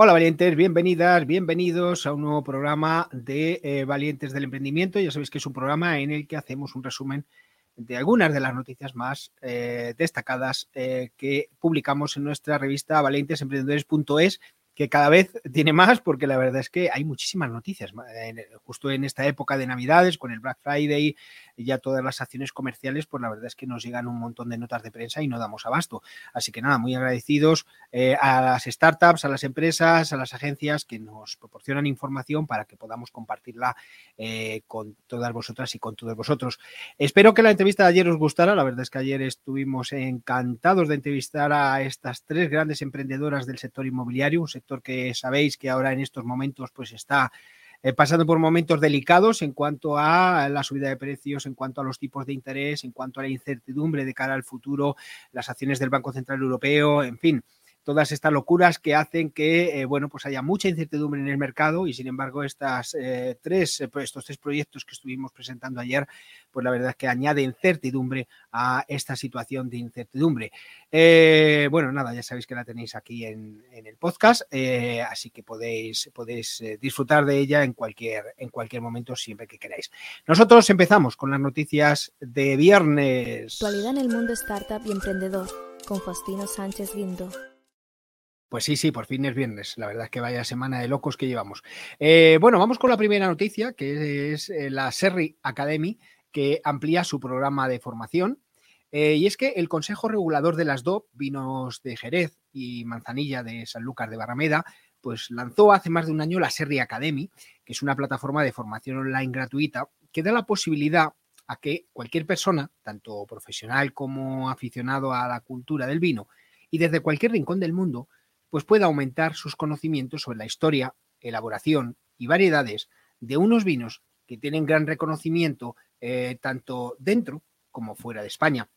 Hola valientes, bienvenidas, bienvenidos a un nuevo programa de eh, Valientes del Emprendimiento. Ya sabéis que es un programa en el que hacemos un resumen de algunas de las noticias más eh, destacadas eh, que publicamos en nuestra revista valientesemprendedores.es que cada vez tiene más porque la verdad es que hay muchísimas noticias. Justo en esta época de Navidades, con el Black Friday, ya todas las acciones comerciales, pues la verdad es que nos llegan un montón de notas de prensa y no damos abasto. Así que nada, muy agradecidos eh, a las startups, a las empresas, a las agencias que nos proporcionan información para que podamos compartirla eh, con todas vosotras y con todos vosotros. Espero que la entrevista de ayer os gustara. La verdad es que ayer estuvimos encantados de entrevistar a estas tres grandes emprendedoras del sector inmobiliario, un sector que sabéis que ahora en estos momentos pues está eh, pasando por momentos delicados en cuanto a la subida de precios, en cuanto a los tipos de interés, en cuanto a la incertidumbre de cara al futuro, las acciones del Banco Central Europeo, en fin, todas estas locuras que hacen que, eh, bueno, pues haya mucha incertidumbre en el mercado y sin embargo estas eh, tres, eh, estos tres proyectos que estuvimos presentando ayer, pues la verdad es que añaden certidumbre a esta situación de incertidumbre. bueno, nada, ya sabéis que la tenéis aquí en, el podcast, así que podéis, podéis disfrutar de ella en cualquier, en cualquier momento, siempre que queráis. Nosotros empezamos con las noticias de viernes. Actualidad en el mundo startup y emprendedor con Faustino Sánchez Guindo. Pues sí, sí, por fin es viernes. La verdad es que vaya semana de locos que llevamos. Eh, bueno, vamos con la primera noticia, que es eh, la Serri Academy, que amplía su programa de formación. Eh, y es que el Consejo Regulador de las DOP, vinos de Jerez y manzanilla de Sanlúcar de Barrameda, pues lanzó hace más de un año la Serri Academy, que es una plataforma de formación online gratuita que da la posibilidad a que cualquier persona, tanto profesional como aficionado a la cultura del vino, y desde cualquier rincón del mundo, pues pueda aumentar sus conocimientos sobre la historia, elaboración y variedades de unos vinos que tienen gran reconocimiento eh, tanto dentro como fuera de España.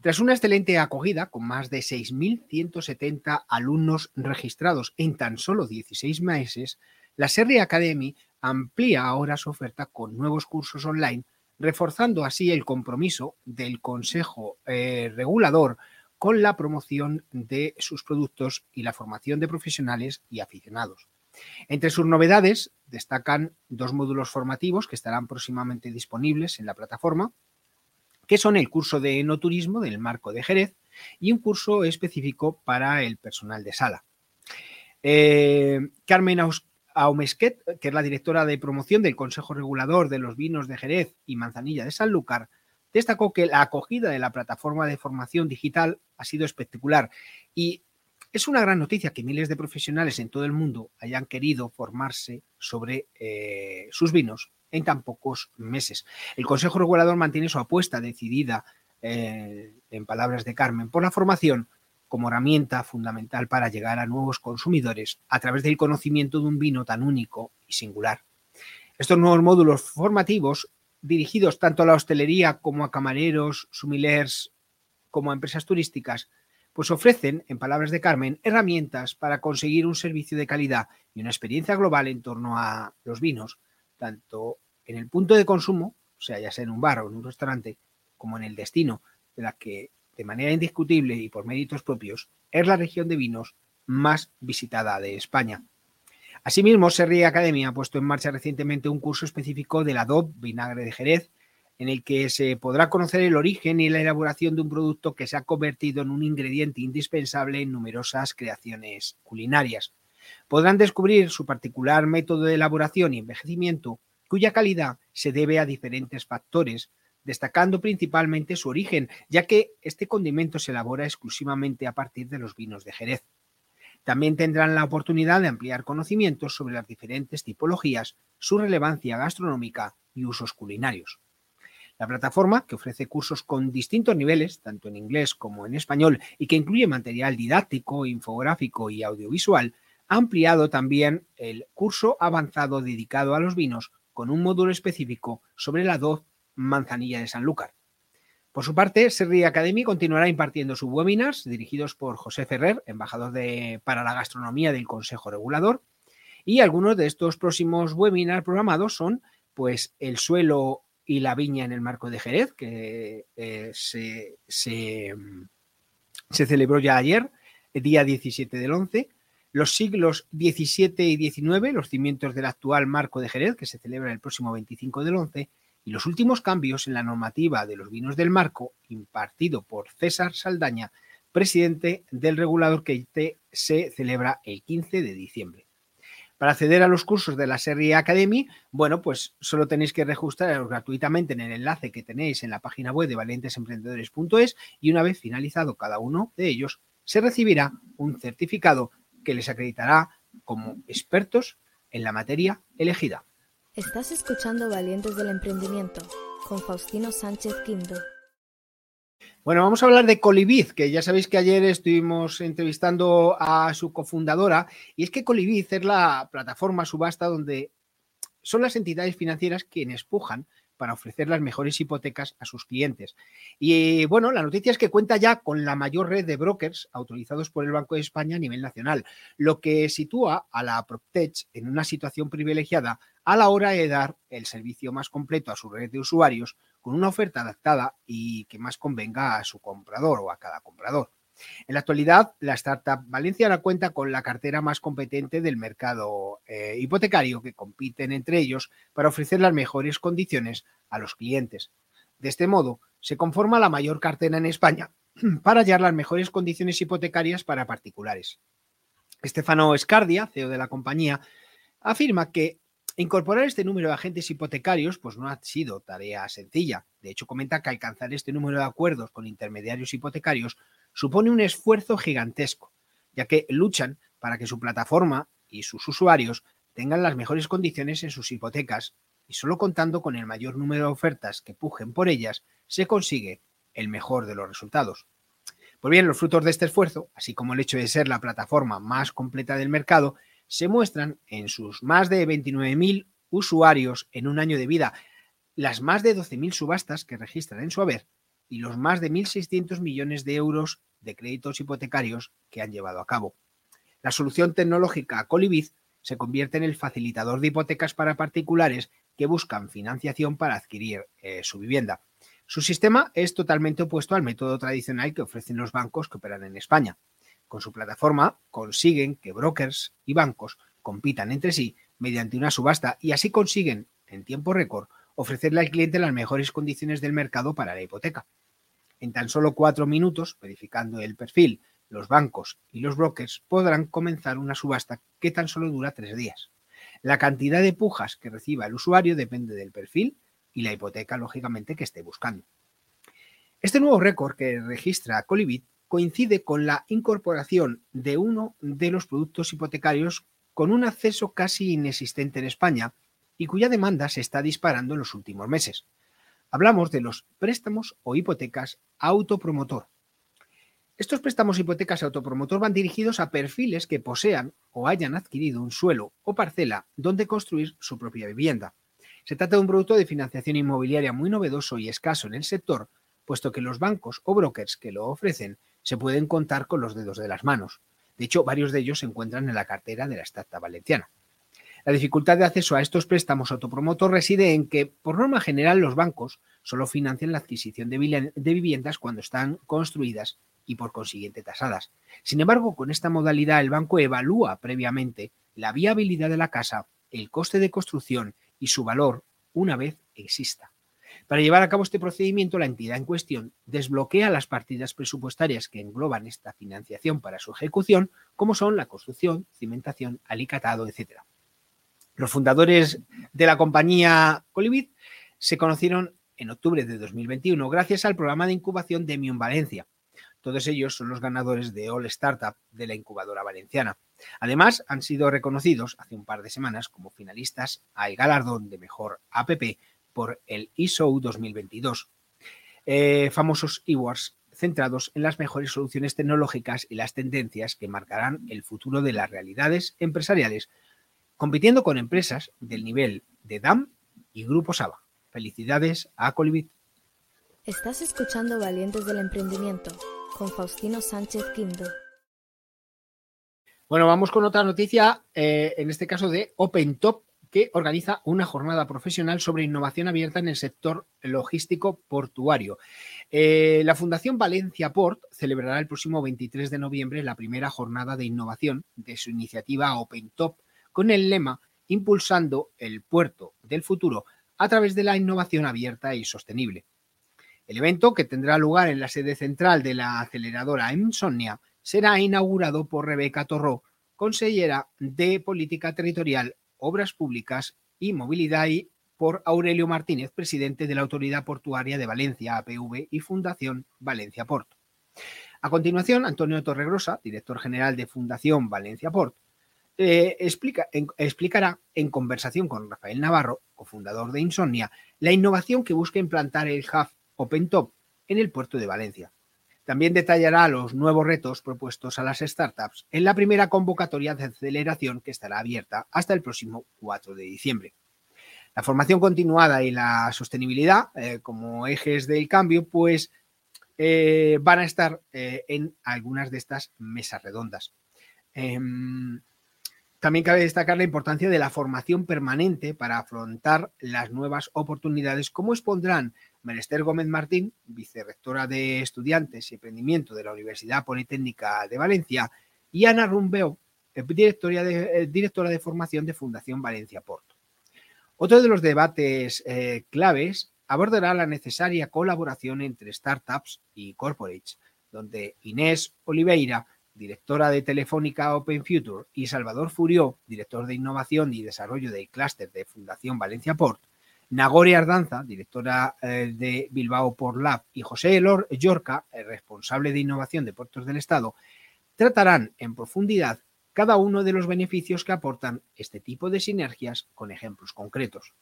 Tras una excelente acogida, con más de 6.170 alumnos registrados en tan solo 16 meses, la Serri Academy amplía ahora su oferta con nuevos cursos online, reforzando así el compromiso del Consejo eh, Regulador con la promoción de sus productos y la formación de profesionales y aficionados. Entre sus novedades destacan dos módulos formativos que estarán próximamente disponibles en la plataforma, que son el curso de enoturismo del Marco de Jerez y un curso específico para el personal de sala. Eh, Carmen Aumesquet, que es la directora de promoción del Consejo Regulador de los Vinos de Jerez y Manzanilla de Sanlúcar, destacó que la acogida de la plataforma de formación digital ha sido espectacular y es una gran noticia que miles de profesionales en todo el mundo hayan querido formarse sobre eh, sus vinos en tan pocos meses. El Consejo Regulador mantiene su apuesta decidida, eh, en palabras de Carmen, por la formación como herramienta fundamental para llegar a nuevos consumidores a través del conocimiento de un vino tan único y singular. Estos nuevos módulos formativos dirigidos tanto a la hostelería como a camareros, sumilers, como a empresas turísticas, pues ofrecen, en palabras de Carmen, herramientas para conseguir un servicio de calidad y una experiencia global en torno a los vinos, tanto en el punto de consumo, o sea, ya sea en un bar o en un restaurante, como en el destino, de la que de manera indiscutible y por méritos propios es la región de vinos más visitada de España. Asimismo, Serri Academy ha puesto en marcha recientemente un curso específico del Adobe Vinagre de Jerez, en el que se podrá conocer el origen y la elaboración de un producto que se ha convertido en un ingrediente indispensable en numerosas creaciones culinarias. Podrán descubrir su particular método de elaboración y envejecimiento, cuya calidad se debe a diferentes factores, destacando principalmente su origen, ya que este condimento se elabora exclusivamente a partir de los vinos de Jerez. También tendrán la oportunidad de ampliar conocimientos sobre las diferentes tipologías, su relevancia gastronómica y usos culinarios. La plataforma, que ofrece cursos con distintos niveles, tanto en inglés como en español, y que incluye material didáctico, infográfico y audiovisual, ha ampliado también el curso avanzado dedicado a los vinos con un módulo específico sobre la DOZ Manzanilla de Sanlúcar. Por su parte, Serri Academy continuará impartiendo sus webinars dirigidos por José Ferrer, embajador de, para la gastronomía del Consejo Regulador. Y algunos de estos próximos webinars programados son pues el suelo y la viña en el marco de Jerez, que eh, se, se, celebró ya ayer, el día 17 del 11. Los siglos XVII y XIX, los cimientos del actual marco de Jerez, que se celebra el próximo 25 del 11 y los últimos cambios en la normativa de los vinos del marco, impartido por César Saldaña, presidente del regulador que se celebra el 15 de diciembre. Para acceder a los cursos de la serie Academy, bueno, pues solo tenéis que registraros gratuitamente en el enlace que tenéis en la página web de valientesemprendedores.es y una vez finalizado cada uno de ellos, se recibirá un certificado que les acreditará como expertos en la materia elegida. Estás escuchando Valientes del Emprendimiento con Faustino Sánchez Quinto. Bueno, vamos a hablar de Colibiz, que ya sabéis que ayer estuvimos entrevistando a su cofundadora, y es que Colibiz es la plataforma subasta donde son las entidades financieras quienes pujan para ofrecer las mejores hipotecas a sus clientes. Y bueno, la noticia es que cuenta ya con la mayor red de brokers autorizados por el Banco de España a nivel nacional, lo que sitúa a la PropTech en una situación privilegiada a la hora de dar el servicio más completo a su red de usuarios con una oferta adaptada y que más convenga a su comprador o a cada comprador. En la actualidad, la startup valenciana cuenta con la cartera más competente del mercado eh, hipotecario que compiten entre ellos para ofrecer las mejores condiciones a los clientes. De este modo, se conforma la mayor cartera en España para hallar las mejores condiciones hipotecarias para particulares. Estefano Escardia, CEO de la compañía, afirma que incorporar este número de agentes hipotecarios pues no ha sido tarea sencilla. De hecho, comenta que alcanzar este número de acuerdos con intermediarios hipotecarios supone un esfuerzo gigantesco, ya que luchan para que su plataforma y sus usuarios tengan las mejores condiciones en sus hipotecas y solo contando con el mayor número de ofertas que pujen por ellas se consigue el mejor de los resultados. Pues bien, los frutos de este esfuerzo, así como el hecho de ser la plataforma más completa del mercado, se muestran en sus más de 29.000 usuarios en un año de vida, las más de 12.000 subastas que registran en su haber y los más de 1.600 millones de euros de créditos hipotecarios que han llevado a cabo. La solución tecnológica Colibiz se convierte en el facilitador de hipotecas para particulares que buscan financiación para adquirir eh, su vivienda. Su sistema es totalmente opuesto al método tradicional que ofrecen los bancos que operan en España. Con su plataforma consiguen que brokers y bancos compitan entre sí mediante una subasta y así consiguen, en tiempo récord, ofrecerle al cliente las mejores condiciones del mercado para la hipoteca. En tan solo cuatro minutos, verificando el perfil, los bancos y los brokers podrán comenzar una subasta que tan solo dura tres días. La cantidad de pujas que reciba el usuario depende del perfil y la hipoteca, lógicamente, que esté buscando. Este nuevo récord que registra Colibit coincide con la incorporación de uno de los productos hipotecarios con un acceso casi inexistente en España y cuya demanda se está disparando en los últimos meses. Hablamos de los préstamos o hipotecas autopromotor. Estos préstamos hipotecas autopromotor van dirigidos a perfiles que posean o hayan adquirido un suelo o parcela donde construir su propia vivienda. Se trata de un producto de financiación inmobiliaria muy novedoso y escaso en el sector, puesto que los bancos o brokers que lo ofrecen se pueden contar con los dedos de las manos. De hecho, varios de ellos se encuentran en la cartera de la Estata Valenciana. La dificultad de acceso a estos préstamos autopromotor reside en que, por norma general, los bancos solo financian la adquisición de viviendas cuando están construidas y por consiguiente tasadas. Sin embargo, con esta modalidad el banco evalúa previamente la viabilidad de la casa, el coste de construcción y su valor una vez exista. Para llevar a cabo este procedimiento, la entidad en cuestión desbloquea las partidas presupuestarias que engloban esta financiación para su ejecución, como son la construcción, cimentación, alicatado, etc. Los fundadores de la compañía Colibit se conocieron en octubre de 2021 gracias al programa de incubación de Mion Valencia. Todos ellos son los ganadores de All Startup de la incubadora valenciana. Además, han sido reconocidos hace un par de semanas como finalistas al galardón de mejor APP por el ISO 2022. Eh, famosos awards centrados en las mejores soluciones tecnológicas y las tendencias que marcarán el futuro de las realidades empresariales, compitiendo con empresas del nivel de DAM y Grupo Saba. Felicidades a Colibit. Estás escuchando Valientes del Emprendimiento con Faustino Sánchez Quinto. Bueno, vamos con otra noticia, eh, en este caso de OpenTop, que organiza una jornada profesional sobre innovación abierta en el sector logístico portuario. Eh, la Fundación Valencia Port celebrará el próximo 23 de noviembre la primera jornada de innovación de su iniciativa OpenTop con el lema Impulsando el puerto del futuro a través de la innovación abierta y sostenible. El evento, que tendrá lugar en la sede central de la aceleradora Insomnia, será inaugurado por Rebeca Torró, consellera de Política Territorial Obras Públicas y Movilidad y por Aurelio Martínez, presidente de la Autoridad Portuaria de Valencia, APV, y Fundación Valencia Port. A continuación, Antonio Torregrosa, director general de Fundación Valencia Port, eh, explica, explicará en conversación con Rafael Navarro, cofundador de Insomnia, la innovación que busca implantar el hub OpenTop en el puerto de Valencia. También detallará los nuevos retos propuestos a las startups en la primera convocatoria de aceleración que estará abierta hasta el próximo 4 de diciembre. La formación continuada y la sostenibilidad eh, como ejes del cambio, pues eh, van a estar en algunas de estas mesas redondas. También cabe destacar la importancia de la formación permanente para afrontar las nuevas oportunidades, como expondrán Menester Gómez Martín, vicerrectora de Estudiantes y Emprendimiento de la Universidad Politécnica de Valencia, y Ana Rumbeo, directora de, eh, formación de Fundación Valencia Porto. Otro de los debates eh, claves abordará la necesaria colaboración entre startups y corporates, donde Inés Oliveira directora de Telefónica Open Future, y Salvador Furió, director de Innovación y Desarrollo del Clúster de Fundación Valencia Port, Nagore Ardanza, directora eh, de Bilbao Port Lab, y José Yorca, responsable de Innovación de Puertos del Estado, tratarán en profundidad cada uno de los beneficios que aportan este tipo de sinergias con ejemplos concretos.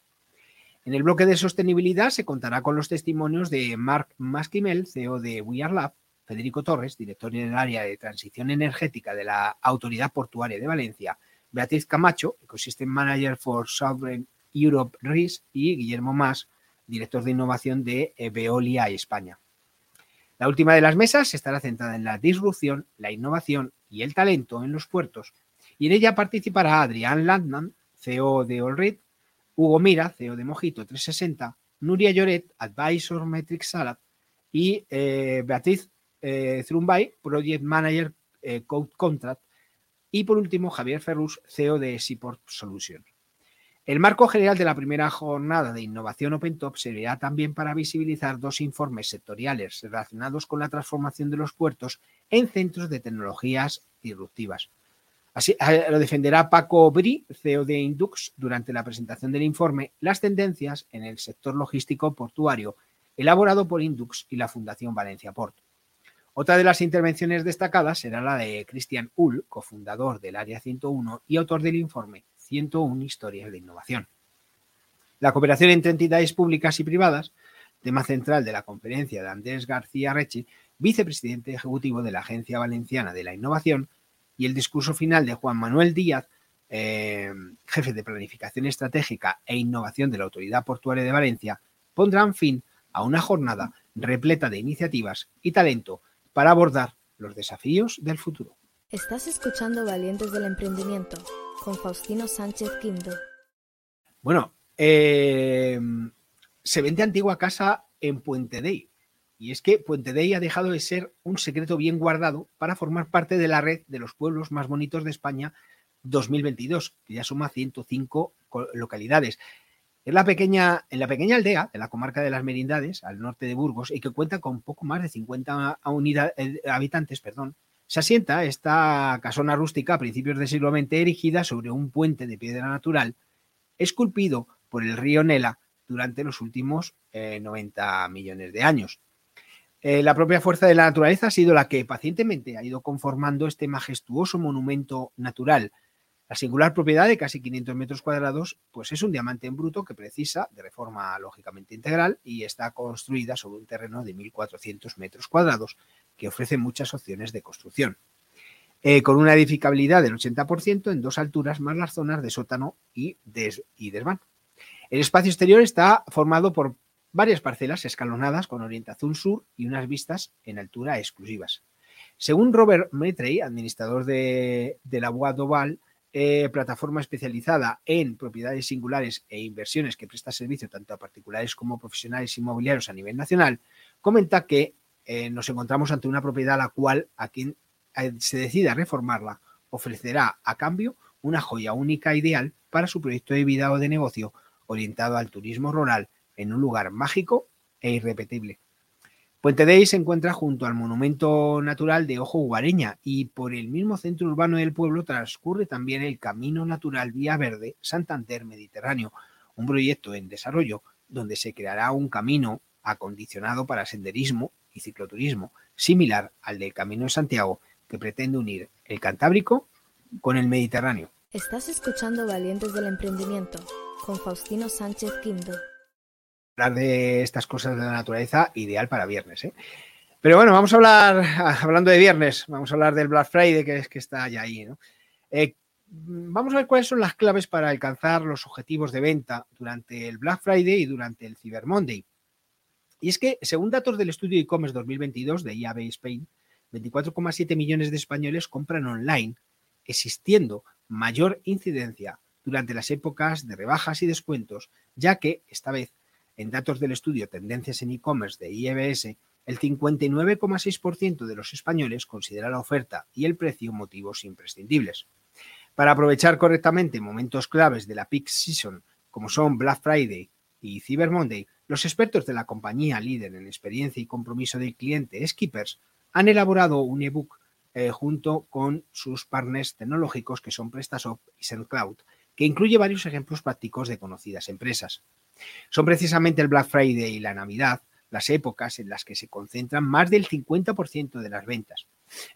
En el bloque de sostenibilidad se contará con los testimonios de Mark Maskimel, CEO de We Are Lab, Federico Torres, director en el área de transición energética de la Autoridad Portuaria de Valencia, Beatriz Camacho, Ecosystem Manager for Sovereign Europe RIS y Guillermo Más, director de innovación de Veolia España. La última de las mesas estará centrada en la disrupción, la innovación y el talento en los puertos, y en ella participará Adrián Landman, CEO de Allred, Hugo Mira, CEO de Mojito 360, Nuria Lloret, Advisor Metric Salad, y eh, Beatriz eh, Project Manager eh, Code Contract, y por último Javier Ferrus, CEO de Seaport Solutions. El marco general de la primera jornada de innovación OpenTop servirá también para visibilizar dos informes sectoriales relacionados con la transformación de los puertos en centros de tecnologías disruptivas. Así lo defenderá Paco Bri, CEO de Indux, durante la presentación del informe Las tendencias en el sector logístico portuario, elaborado por Indux y la Fundación Valencia Port. Otra de las intervenciones destacadas será la de Christian Ull, cofundador del Área 101 y autor del informe 101 Historias de Innovación. La cooperación entre entidades públicas y privadas, tema central de la conferencia de Andrés García Rechi, vicepresidente ejecutivo de la Agencia Valenciana de la Innovación, y el discurso final de Juan Manuel Díaz, eh, jefe de Planificación Estratégica e Innovación de la Autoridad Portuaria de Valencia, pondrán fin a una jornada repleta de iniciativas y talento para abordar los desafíos del futuro. Estás escuchando Valientes del Emprendimiento con Faustino Sánchez Quinto. Bueno, eh, se vende antigua casa en Puente Dey. Y es que Puente Dey ha dejado de ser un secreto bien guardado para formar parte de la red de los pueblos más bonitos de España 2022, que ya suma 105 localidades. En la pequeña aldea de la comarca de las Merindades, al norte de Burgos, y que cuenta con poco más de 50 eh, habitantes, se asienta esta casona rústica a principios del siglo XX erigida sobre un puente de piedra natural esculpido por el río Nela durante los últimos 90 eh, millones de años. Eh, la propia fuerza de la naturaleza ha sido la que pacientemente ha ido conformando este majestuoso monumento natural La singular propiedad de casi 500 metros cuadrados pues es un diamante en bruto que precisa de reforma lógicamente integral y está construida sobre un terreno de 1.400 metros cuadrados que ofrece muchas opciones de construcción. Eh, con una edificabilidad del 80% en dos alturas más las zonas de sótano y, y desván. El espacio exterior está formado por varias parcelas escalonadas con orientación sur y unas vistas en altura exclusivas. Según Robert Metrey, administrador de, la Bois d'Oval, eh, plataforma especializada en propiedades singulares e inversiones que presta servicio tanto a particulares como profesionales inmobiliarios a nivel nacional, comenta que eh, nos encontramos ante una propiedad la cual a quien se decida reformarla ofrecerá a cambio una joya única ideal para su proyecto de vida o de negocio orientado al turismo rural en un lugar mágico e irrepetible. Puente Dey se encuentra junto al monumento natural de Ojo Guareña y por el mismo centro urbano del pueblo transcurre también el Camino Natural Vía Verde Santander Mediterráneo, un proyecto en desarrollo donde se creará un camino acondicionado para senderismo y cicloturismo, similar al del Camino de Santiago, que pretende unir el Cantábrico con el Mediterráneo. Estás escuchando Valientes del Emprendimiento con Faustino Sánchez Quinto hablar de estas cosas de la naturaleza, ideal para viernes. ¿eh? Pero bueno, vamos a hablar, hablando de viernes, vamos a hablar del Black Friday, que, es, que está ya ahí. ¿no? Eh, vamos a ver cuáles son las claves para alcanzar los objetivos de venta durante el Black Friday y durante el Cyber Monday. Y es que, según datos del estudio e-commerce 2022 de IAB Spain, 24,7 millones de españoles compran online, existiendo mayor incidencia durante las épocas de rebajas y descuentos, ya que, esta vez, en datos del estudio Tendencias en e-commerce de IEBS, el 59,6% de los españoles considera la oferta y el precio motivos imprescindibles. Para aprovechar correctamente momentos claves de la peak season, como son Black Friday y Cyber Monday, los expertos de la compañía líder en experiencia y compromiso del cliente, Skippers, han elaborado un ebook eh, junto con sus partners tecnológicos que son PrestaShop y SendCloud, que incluye varios ejemplos prácticos de conocidas empresas. Son precisamente el Black Friday y la Navidad las épocas en las que se concentran más del 50% de las ventas.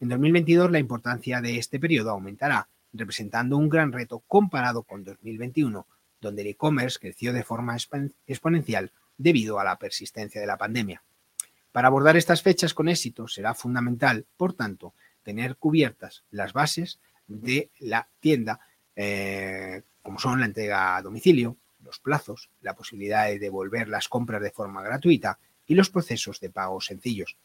En 2022 la importancia de este periodo aumentará, representando un gran reto comparado con 2021, donde el e-commerce creció de forma exponencial debido a la persistencia de la pandemia. Para abordar estas fechas con éxito será fundamental, por tanto, tener cubiertas las bases de la tienda, eh, como son la entrega a domicilio, los plazos, la posibilidad de devolver las compras de forma gratuita y los procesos de pago sencillos.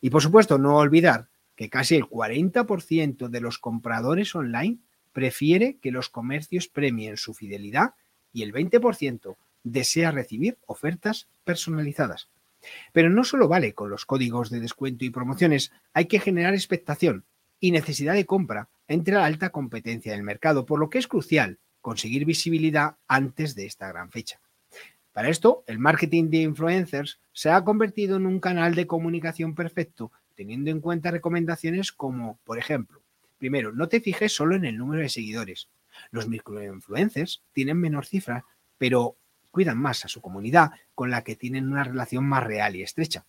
Y por supuesto, no olvidar que casi el 40% de los compradores online prefiere que los comercios premien su fidelidad y el 20% desea recibir ofertas personalizadas. Pero no solo vale con los códigos de descuento y promociones, hay que generar expectación y necesidad de compra entre la alta competencia del mercado, por lo que es crucial conseguir visibilidad antes de esta gran fecha. Para esto, el marketing de influencers se ha convertido en un canal de comunicación perfecto, teniendo en cuenta recomendaciones como, por ejemplo, primero, no te fijes solo en el número de seguidores. Los microinfluencers tienen menor cifra, pero cuidan más a su comunidad con la que tienen una relación más real y estrecha.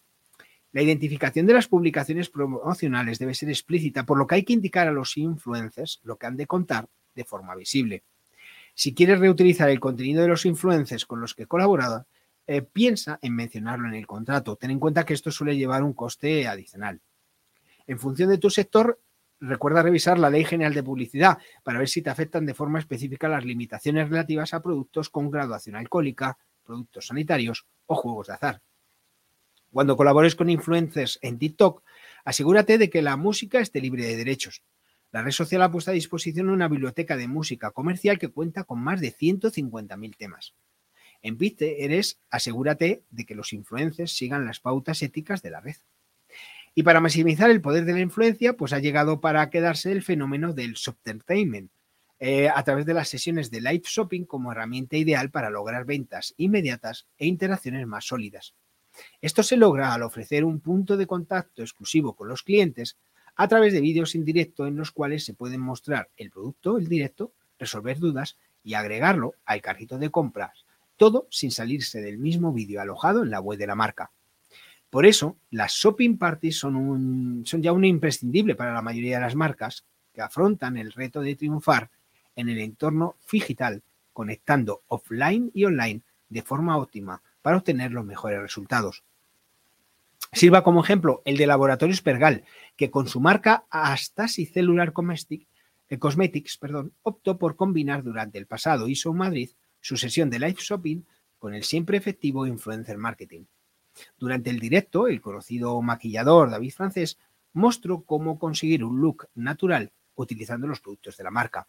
La identificación de las publicaciones promocionales debe ser explícita, por lo que hay que indicar a los influencers lo que han de contar de forma visible. Si quieres reutilizar el contenido de los influencers con los que he colaborado, eh, piensa en mencionarlo en el contrato. Ten en cuenta que esto suele llevar un coste adicional. En función de tu sector, recuerda revisar la Ley General de Publicidad para ver si te afectan de forma específica las limitaciones relativas a productos con graduación alcohólica, productos sanitarios o juegos de azar. Cuando colabores con influencers en TikTok, asegúrate de que la música esté libre de derechos. La red social ha puesto a disposición una biblioteca de música comercial que cuenta con más de 150.000 temas. En eres asegúrate de que los influencers sigan las pautas éticas de la red. Y para maximizar el poder de la influencia, pues ha llegado para quedarse el fenómeno del entertainment eh, a través de las sesiones de live shopping como herramienta ideal para lograr ventas inmediatas e interacciones más sólidas. Esto se logra al ofrecer un punto de contacto exclusivo con los clientes a través de vídeos en directo en los cuales se pueden mostrar el producto, el directo, resolver dudas y agregarlo al carrito de compras, todo sin salirse del mismo vídeo alojado en la web de la marca. Por eso, las shopping parties son, son ya un imprescindible para la mayoría de las marcas que afrontan el reto de triunfar en el entorno digital, conectando offline y online de forma óptima para obtener los mejores resultados. Sirva como ejemplo el de Laboratorios Pergal, que con su marca Astasi Cellular eh, Cosmetics optó por combinar durante el pasado ISO Madrid su sesión de live shopping con el siempre efectivo influencer marketing. Durante el directo, el conocido maquillador David Francés mostró cómo conseguir un look natural utilizando los productos de la marca.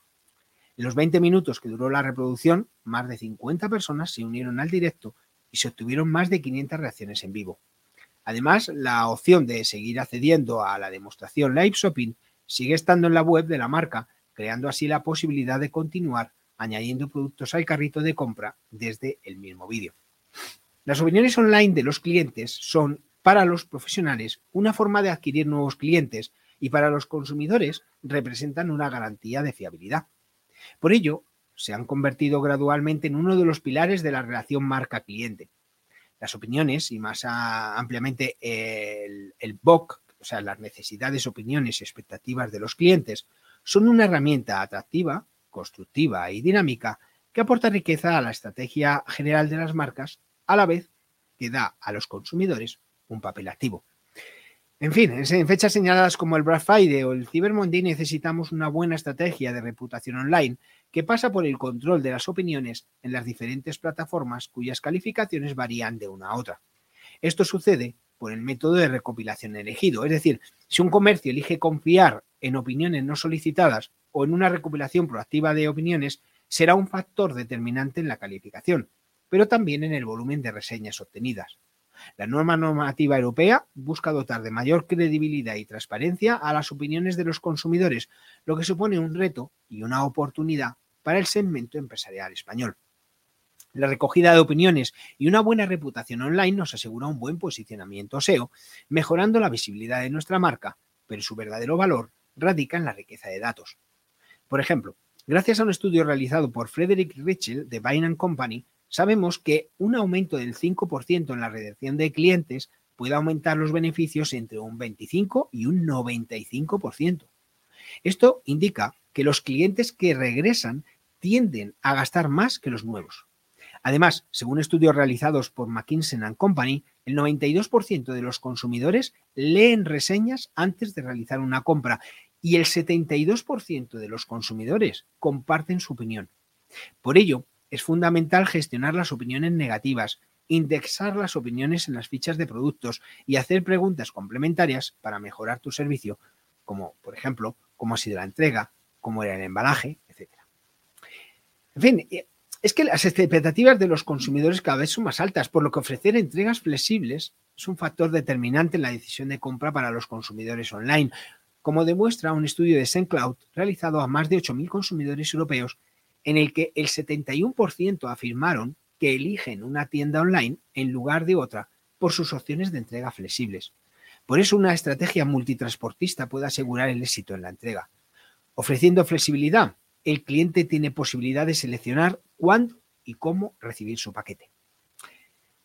En los 20 minutos que duró la reproducción, más de 50 personas se unieron al directo y se obtuvieron más de 500 reacciones en vivo. Además, la opción de seguir accediendo a la demostración Live Shopping sigue estando en la web de la marca, creando así la posibilidad de continuar añadiendo productos al carrito de compra desde el mismo vídeo. Las opiniones online de los clientes son, para los profesionales, una forma de adquirir nuevos clientes y para los consumidores representan una garantía de fiabilidad. Por ello, se han convertido gradualmente en uno de los pilares de la relación marca-cliente. Las opiniones y más ampliamente el, el BOC, o sea, las necesidades, opiniones y expectativas de los clientes, son una herramienta atractiva constructiva y dinámica que aporta riqueza a la estrategia general de las marcas, a la vez que da a los consumidores un papel activo. En fin, en fechas señaladas como el Black Friday o el Cyber Monday necesitamos una buena estrategia de reputación online que pasa por el control de las opiniones en las diferentes plataformas cuyas calificaciones varían de una a otra. Esto sucede por el método de recopilación elegido, es decir, si un comercio elige confiar en opiniones no solicitadas o en una recopilación proactiva de opiniones será un factor determinante en la calificación, pero también en el volumen de reseñas obtenidas. La norma normativa europea busca dotar de mayor credibilidad y transparencia a las opiniones de los consumidores, lo que supone un reto y una oportunidad para el segmento empresarial español. La recogida de opiniones y una buena reputación online nos asegura un buen posicionamiento SEO, mejorando la visibilidad de nuestra marca, pero su verdadero valor radica en la riqueza de datos. Por ejemplo, gracias a un estudio realizado por Frederick Richel de Bain Company, sabemos que un aumento del 5% en la redención de clientes puede aumentar los beneficios entre un 25 y un 95%. Esto indica que los clientes que regresan tienden a gastar más que los nuevos. Además, según estudios realizados por McKinsey Company, el 92% de los consumidores leen reseñas antes de realizar una compra y el 72% de los consumidores comparten su opinión. Por ello, es fundamental gestionar las opiniones negativas, indexar las opiniones en las fichas de productos y hacer preguntas complementarias para mejorar tu servicio, como por ejemplo, cómo ha sido la entrega, cómo era el embalaje, etc. En fin, eh, es que las expectativas de los consumidores cada vez son más altas, por lo que ofrecer entregas flexibles es un factor determinante en la decisión de compra para los consumidores online, como demuestra un estudio de SendCloud realizado a más de 8.000 consumidores europeos, en el que el 71% afirmaron que eligen una tienda online en lugar de otra por sus opciones de entrega flexibles. Por eso una estrategia multitransportista puede asegurar el éxito en la entrega. Ofreciendo flexibilidad, el cliente tiene posibilidad de seleccionar cuándo y cómo recibir su paquete.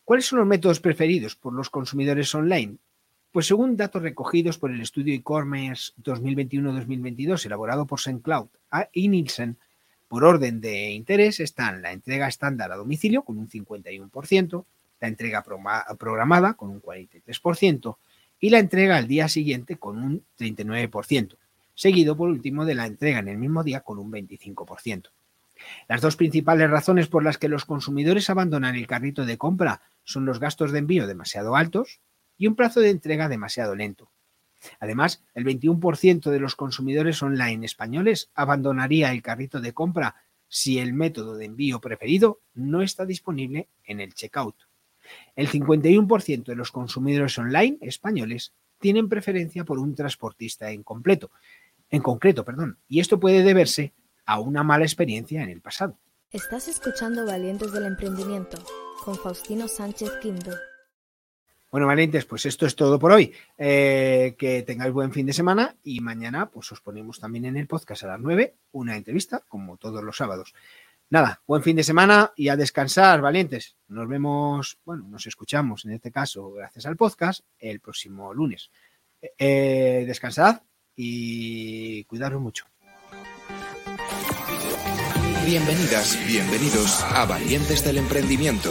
¿Cuáles son los métodos preferidos por los consumidores online? Pues según datos recogidos por el estudio e-commerce 2021-2022 elaborado por SendCloud y Nielsen, por orden de interés están la entrega estándar a domicilio con un 51%, la entrega programada con un 43% y la entrega al día siguiente con un 39%, seguido por último de la entrega en el mismo día con un 25%. Las dos principales razones por las que los consumidores abandonan el carrito de compra son los gastos de envío demasiado altos, y un plazo de entrega demasiado lento. Además, el 21% de los consumidores online españoles abandonaría el carrito de compra si el método de envío preferido no está disponible en el checkout. El 51% de los consumidores online españoles tienen preferencia por un transportista en completo, en concreto, perdón, y esto puede deberse a una mala experiencia en el pasado. Estás escuchando Valientes del Emprendimiento con Faustino Sánchez Quinto. Bueno, valientes, pues esto es todo por hoy. Eh, que tengáis buen fin de semana y mañana pues os ponemos también en el podcast a las 9 una entrevista como todos los sábados. Nada, buen fin de semana y a descansar, valientes. Nos vemos, bueno, nos escuchamos en este caso gracias al podcast el próximo lunes. Eh, descansad y cuidaros mucho. Bienvenidas, bienvenidos a Valientes del Emprendimiento.